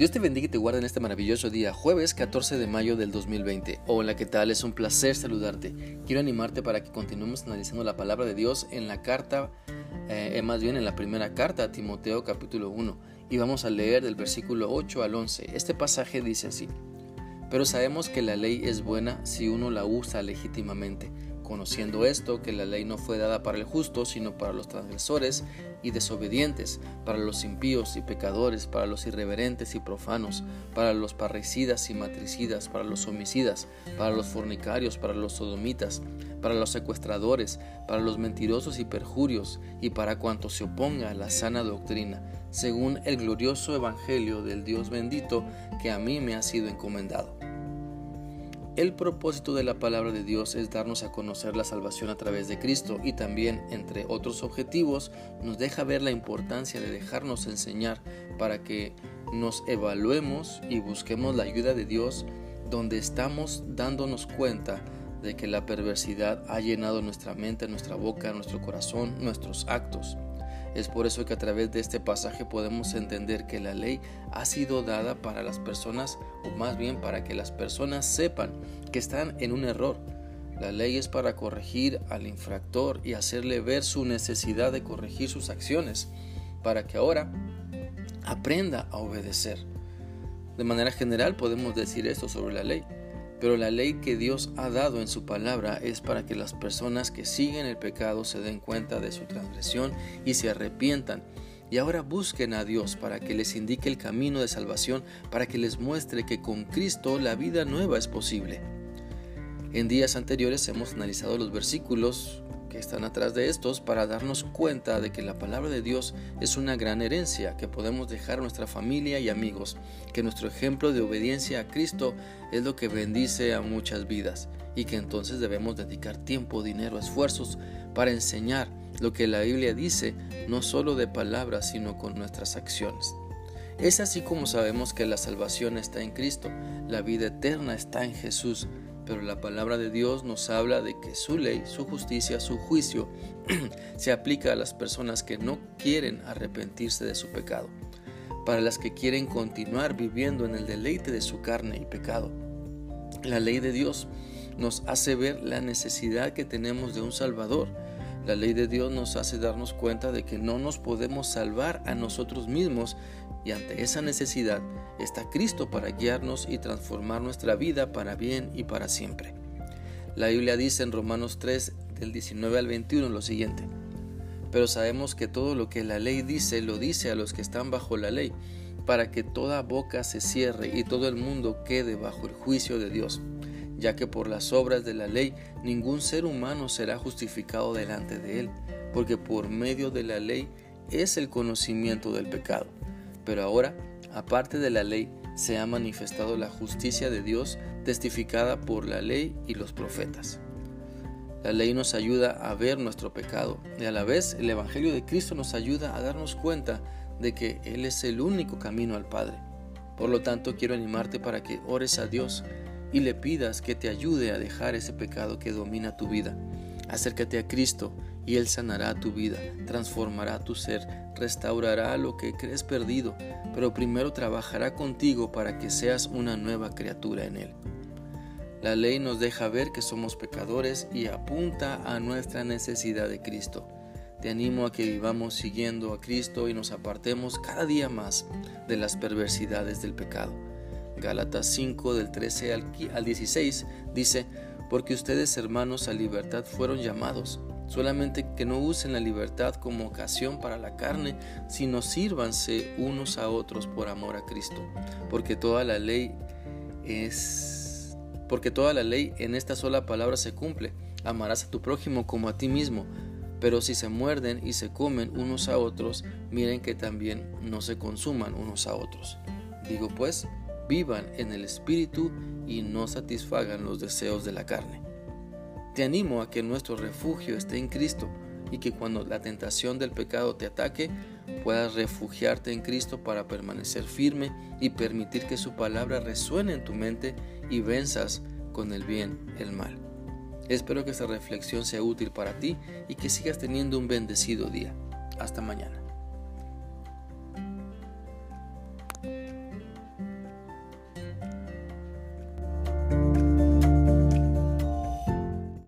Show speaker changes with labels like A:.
A: Dios te bendiga y te guarde en este maravilloso día, jueves 14 de mayo del 2020. Hola, ¿qué tal? Es un placer saludarte. Quiero animarte para que continuemos analizando la palabra de Dios en la carta, eh, eh, más bien en la primera carta Timoteo capítulo 1. Y vamos a leer del versículo 8 al 11. Este pasaje dice así. Pero sabemos que la ley es buena si uno la usa legítimamente conociendo esto, que la ley no fue dada para el justo, sino para los transgresores y desobedientes, para los impíos y pecadores, para los irreverentes y profanos, para los parricidas y matricidas, para los homicidas, para los fornicarios, para los sodomitas, para los secuestradores, para los mentirosos y perjurios, y para cuanto se oponga a la sana doctrina, según el glorioso Evangelio del Dios bendito que a mí me ha sido encomendado. El propósito de la palabra de Dios es darnos a conocer la salvación a través de Cristo y también, entre otros objetivos, nos deja ver la importancia de dejarnos enseñar para que nos evaluemos y busquemos la ayuda de Dios donde estamos dándonos cuenta de que la perversidad ha llenado nuestra mente, nuestra boca, nuestro corazón, nuestros actos. Es por eso que a través de este pasaje podemos entender que la ley ha sido dada para las personas, o más bien para que las personas sepan que están en un error. La ley es para corregir al infractor y hacerle ver su necesidad de corregir sus acciones, para que ahora aprenda a obedecer. De manera general podemos decir esto sobre la ley. Pero la ley que Dios ha dado en su palabra es para que las personas que siguen el pecado se den cuenta de su transgresión y se arrepientan. Y ahora busquen a Dios para que les indique el camino de salvación, para que les muestre que con Cristo la vida nueva es posible. En días anteriores hemos analizado los versículos que están atrás de estos para darnos cuenta de que la palabra de Dios es una gran herencia que podemos dejar a nuestra familia y amigos, que nuestro ejemplo de obediencia a Cristo es lo que bendice a muchas vidas y que entonces debemos dedicar tiempo, dinero, esfuerzos para enseñar lo que la Biblia dice, no solo de palabras, sino con nuestras acciones. Es así como sabemos que la salvación está en Cristo, la vida eterna está en Jesús, pero la palabra de Dios nos habla de que su ley, su justicia, su juicio se aplica a las personas que no quieren arrepentirse de su pecado, para las que quieren continuar viviendo en el deleite de su carne y pecado. La ley de Dios nos hace ver la necesidad que tenemos de un Salvador. La ley de Dios nos hace darnos cuenta de que no nos podemos salvar a nosotros mismos y ante esa necesidad está Cristo para guiarnos y transformar nuestra vida para bien y para siempre. La Biblia dice en Romanos 3 del 19 al 21 lo siguiente. Pero sabemos que todo lo que la ley dice lo dice a los que están bajo la ley, para que toda boca se cierre y todo el mundo quede bajo el juicio de Dios, ya que por las obras de la ley ningún ser humano será justificado delante de él, porque por medio de la ley es el conocimiento del pecado. Pero ahora, aparte de la ley, se ha manifestado la justicia de Dios testificada por la ley y los profetas. La ley nos ayuda a ver nuestro pecado y a la vez el Evangelio de Cristo nos ayuda a darnos cuenta de que Él es el único camino al Padre. Por lo tanto, quiero animarte para que ores a Dios y le pidas que te ayude a dejar ese pecado que domina tu vida. Acércate a Cristo y Él sanará tu vida, transformará tu ser, restaurará lo que crees perdido, pero primero trabajará contigo para que seas una nueva criatura en Él. La ley nos deja ver que somos pecadores y apunta a nuestra necesidad de Cristo. Te animo a que vivamos siguiendo a Cristo y nos apartemos cada día más de las perversidades del pecado. Gálatas 5 del 13 al 16 dice, porque ustedes hermanos a libertad fueron llamados, solamente que no usen la libertad como ocasión para la carne, sino sírvanse unos a otros por amor a Cristo, porque toda la ley es porque toda la ley en esta sola palabra se cumple, amarás a tu prójimo como a ti mismo. Pero si se muerden y se comen unos a otros, miren que también no se consuman unos a otros. Digo pues, vivan en el Espíritu y no satisfagan los deseos de la carne. Te animo a que nuestro refugio esté en Cristo y que cuando la tentación del pecado te ataque, puedas refugiarte en Cristo para permanecer firme y permitir que su palabra resuene en tu mente y venzas con el bien el mal. Espero que esta reflexión sea útil para ti y que sigas teniendo un bendecido día. Hasta mañana.